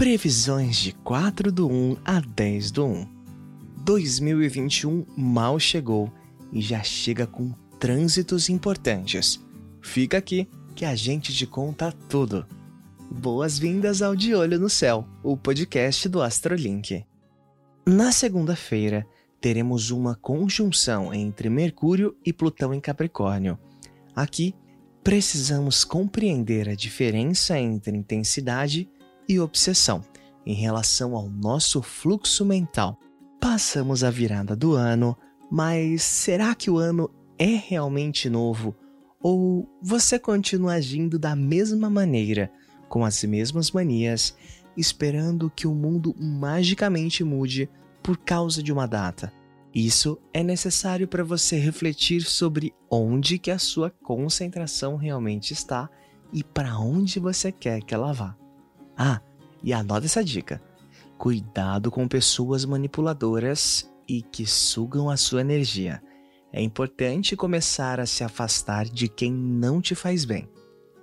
Previsões de 4 do 1 a 10 do 1. 2021 mal chegou e já chega com trânsitos importantes. Fica aqui que a gente te conta tudo. Boas-vindas ao De Olho no Céu, o podcast do Astrolink. Na segunda-feira, teremos uma conjunção entre Mercúrio e Plutão em Capricórnio. Aqui, precisamos compreender a diferença entre intensidade e obsessão em relação ao nosso fluxo mental. Passamos a virada do ano, mas será que o ano é realmente novo? Ou você continua agindo da mesma maneira, com as mesmas manias, esperando que o mundo magicamente mude por causa de uma data? Isso é necessário para você refletir sobre onde que a sua concentração realmente está e para onde você quer que ela vá. Ah, e anota essa dica: cuidado com pessoas manipuladoras e que sugam a sua energia. É importante começar a se afastar de quem não te faz bem.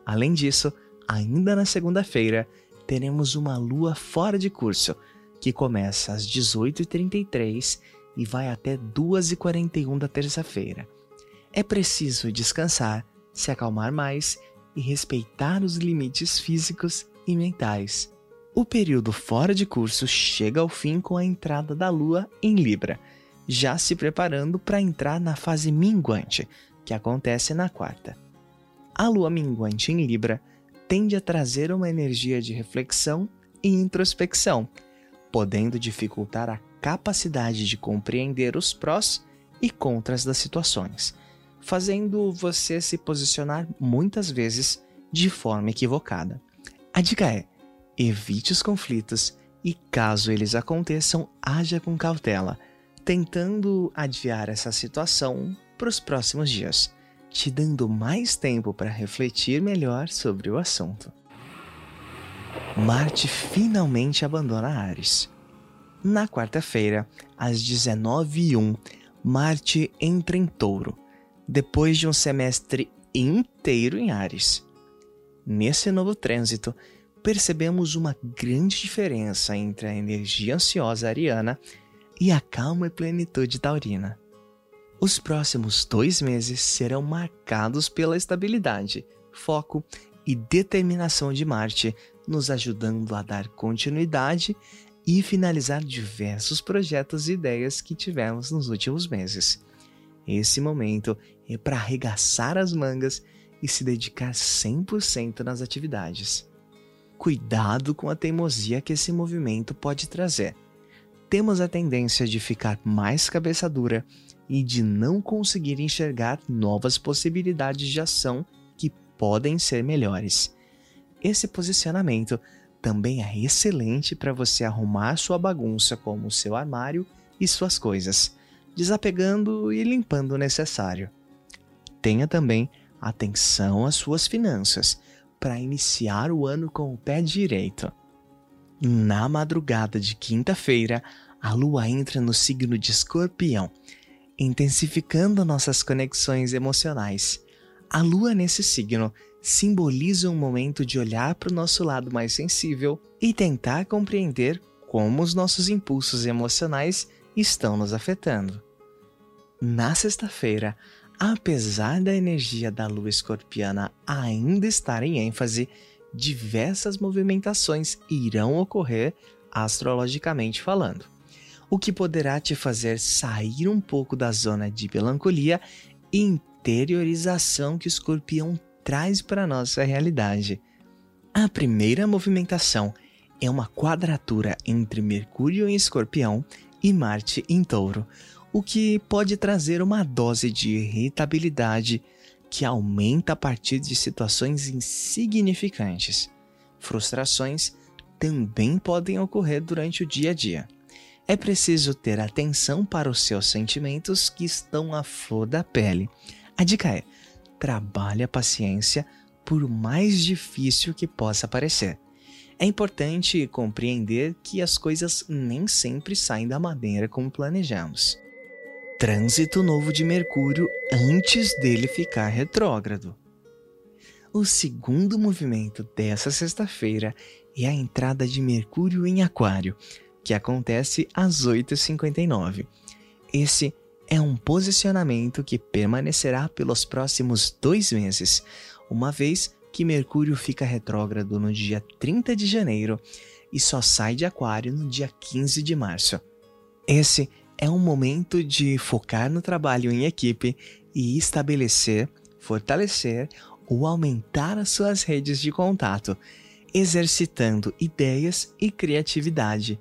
Além disso, ainda na segunda-feira, teremos uma lua fora de curso, que começa às 18h33 e vai até 2h41 da terça-feira. É preciso descansar, se acalmar mais e respeitar os limites físicos e mentais. O período fora de curso chega ao fim com a entrada da Lua em Libra, já se preparando para entrar na fase minguante, que acontece na quarta. A Lua minguante em Libra tende a trazer uma energia de reflexão e introspecção, podendo dificultar a capacidade de compreender os prós e contras das situações, fazendo você se posicionar muitas vezes de forma equivocada. A dica é: evite os conflitos e, caso eles aconteçam, haja com cautela, tentando adiar essa situação para os próximos dias, te dando mais tempo para refletir melhor sobre o assunto. Marte finalmente abandona Ares. Na quarta-feira, às 19h01, Marte entra em Touro, depois de um semestre inteiro em Ares. Nesse novo trânsito, percebemos uma grande diferença entre a energia ansiosa ariana e a calma e plenitude taurina. Os próximos dois meses serão marcados pela estabilidade, foco e determinação de Marte, nos ajudando a dar continuidade e finalizar diversos projetos e ideias que tivemos nos últimos meses. Esse momento é para arregaçar as mangas e se dedicar 100% nas atividades. Cuidado com a teimosia que esse movimento pode trazer. Temos a tendência de ficar mais cabeça dura e de não conseguir enxergar novas possibilidades de ação que podem ser melhores. Esse posicionamento também é excelente para você arrumar sua bagunça, como seu armário e suas coisas, desapegando e limpando o necessário. Tenha também Atenção às suas finanças para iniciar o ano com o pé direito. Na madrugada de quinta-feira, a lua entra no signo de Escorpião, intensificando nossas conexões emocionais. A lua nesse signo simboliza um momento de olhar para o nosso lado mais sensível e tentar compreender como os nossos impulsos emocionais estão nos afetando. Na sexta-feira, Apesar da energia da lua escorpiana ainda estar em ênfase, diversas movimentações irão ocorrer astrologicamente falando, o que poderá te fazer sair um pouco da zona de melancolia e interiorização que o escorpião traz para nossa realidade. A primeira movimentação é uma quadratura entre Mercúrio em Escorpião e Marte em Touro, o que pode trazer uma dose de irritabilidade que aumenta a partir de situações insignificantes. Frustrações também podem ocorrer durante o dia a dia. É preciso ter atenção para os seus sentimentos que estão à flor da pele. A dica é: trabalhe a paciência por mais difícil que possa parecer. É importante compreender que as coisas nem sempre saem da maneira como planejamos trânsito novo de Mercúrio antes dele ficar retrógrado. O segundo movimento dessa sexta-feira e a entrada de Mercúrio em Aquário, que acontece às 8h59. Esse é um posicionamento que permanecerá pelos próximos dois meses, uma vez que Mercúrio fica retrógrado no dia 30 de janeiro e só sai de Aquário no dia 15 de março. Esse é um momento de focar no trabalho em equipe e estabelecer, fortalecer ou aumentar as suas redes de contato, exercitando ideias e criatividade.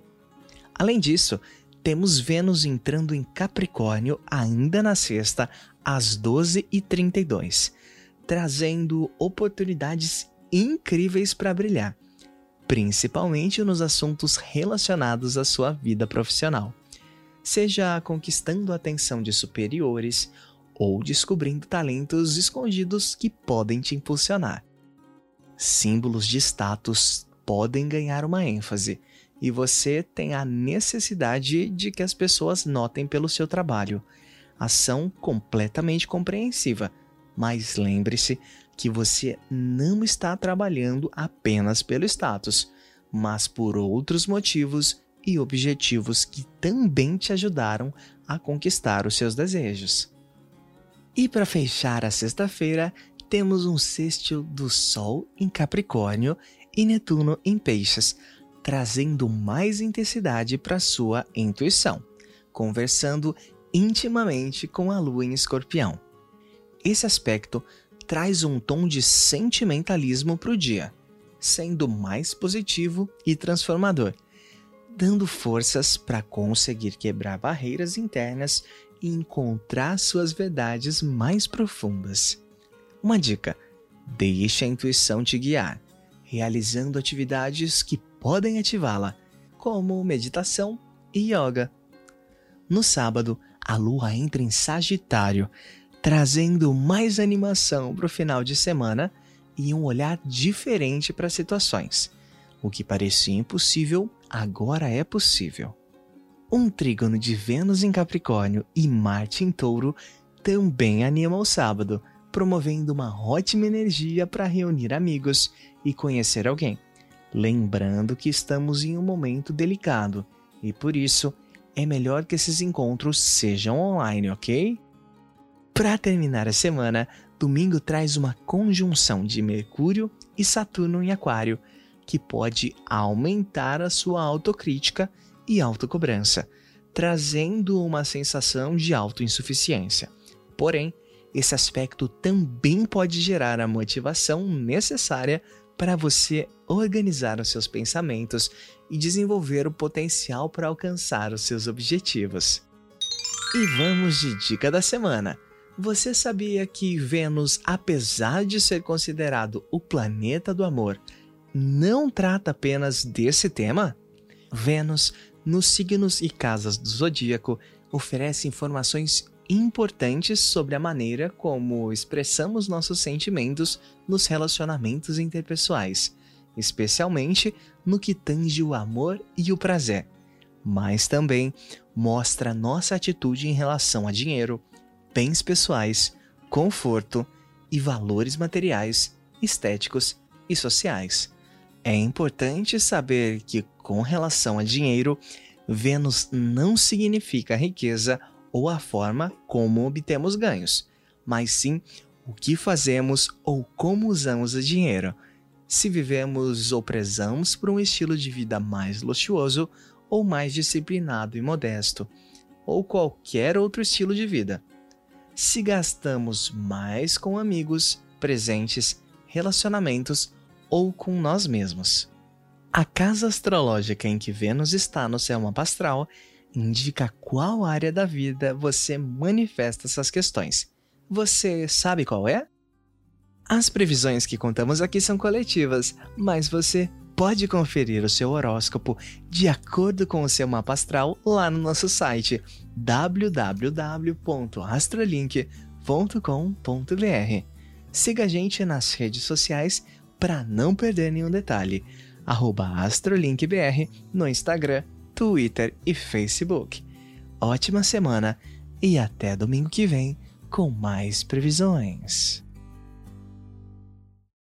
Além disso, temos Vênus entrando em Capricórnio ainda na sexta, às 12h32, trazendo oportunidades incríveis para brilhar, principalmente nos assuntos relacionados à sua vida profissional. Seja conquistando a atenção de superiores ou descobrindo talentos escondidos que podem te impulsionar. Símbolos de status podem ganhar uma ênfase e você tem a necessidade de que as pessoas notem pelo seu trabalho. Ação completamente compreensiva, mas lembre-se que você não está trabalhando apenas pelo status, mas por outros motivos e objetivos que também te ajudaram a conquistar os seus desejos. E para fechar a sexta-feira, temos um sextil do Sol em Capricórnio e Netuno em Peixes trazendo mais intensidade para sua intuição, conversando intimamente com a lua em escorpião. Esse aspecto traz um tom de sentimentalismo para o dia, sendo mais positivo e transformador, dando forças para conseguir quebrar barreiras internas e encontrar suas verdades mais profundas. Uma dica: deixe a intuição te guiar, realizando atividades que podem ativá-la, como meditação e yoga. No sábado, a lua entra em Sagitário, trazendo mais animação para o final de semana e um olhar diferente para as situações. O que parecia impossível agora é possível. Um trígono de Vênus em Capricórnio e Marte em Touro também anima o sábado, promovendo uma ótima energia para reunir amigos e conhecer alguém. Lembrando que estamos em um momento delicado e por isso é melhor que esses encontros sejam online, ok? Para terminar a semana, domingo traz uma conjunção de Mercúrio e Saturno em Aquário, que pode aumentar a sua autocrítica e autocobrança, trazendo uma sensação de autoinsuficiência. Porém, esse aspecto também pode gerar a motivação necessária para você organizar os seus pensamentos e desenvolver o potencial para alcançar os seus objetivos. E vamos de dica da semana. Você sabia que Vênus, apesar de ser considerado o planeta do amor, não trata apenas desse tema? Vênus, nos signos e casas do zodíaco, oferece informações importantes sobre a maneira como expressamos nossos sentimentos nos relacionamentos interpessoais, especialmente no que tange o amor e o prazer, mas também mostra nossa atitude em relação a dinheiro, bens pessoais, conforto e valores materiais, estéticos e sociais. É importante saber que, com relação a dinheiro, Vênus não significa riqueza ou a forma como obtemos ganhos, mas sim o que fazemos ou como usamos o dinheiro. Se vivemos ou prezamos por um estilo de vida mais luxuoso ou mais disciplinado e modesto, ou qualquer outro estilo de vida. Se gastamos mais com amigos, presentes, relacionamentos ou com nós mesmos. A casa astrológica em que Vênus está no céu mapa astral indica qual área da vida você manifesta essas questões. Você sabe qual é? As previsões que contamos aqui são coletivas, mas você pode conferir o seu horóscopo de acordo com o seu mapa astral lá no nosso site www.astrolink.com.br. Siga a gente nas redes sociais para não perder nenhum detalhe. AstroLinkBR no Instagram Twitter e Facebook. Ótima semana e até domingo que vem com mais previsões.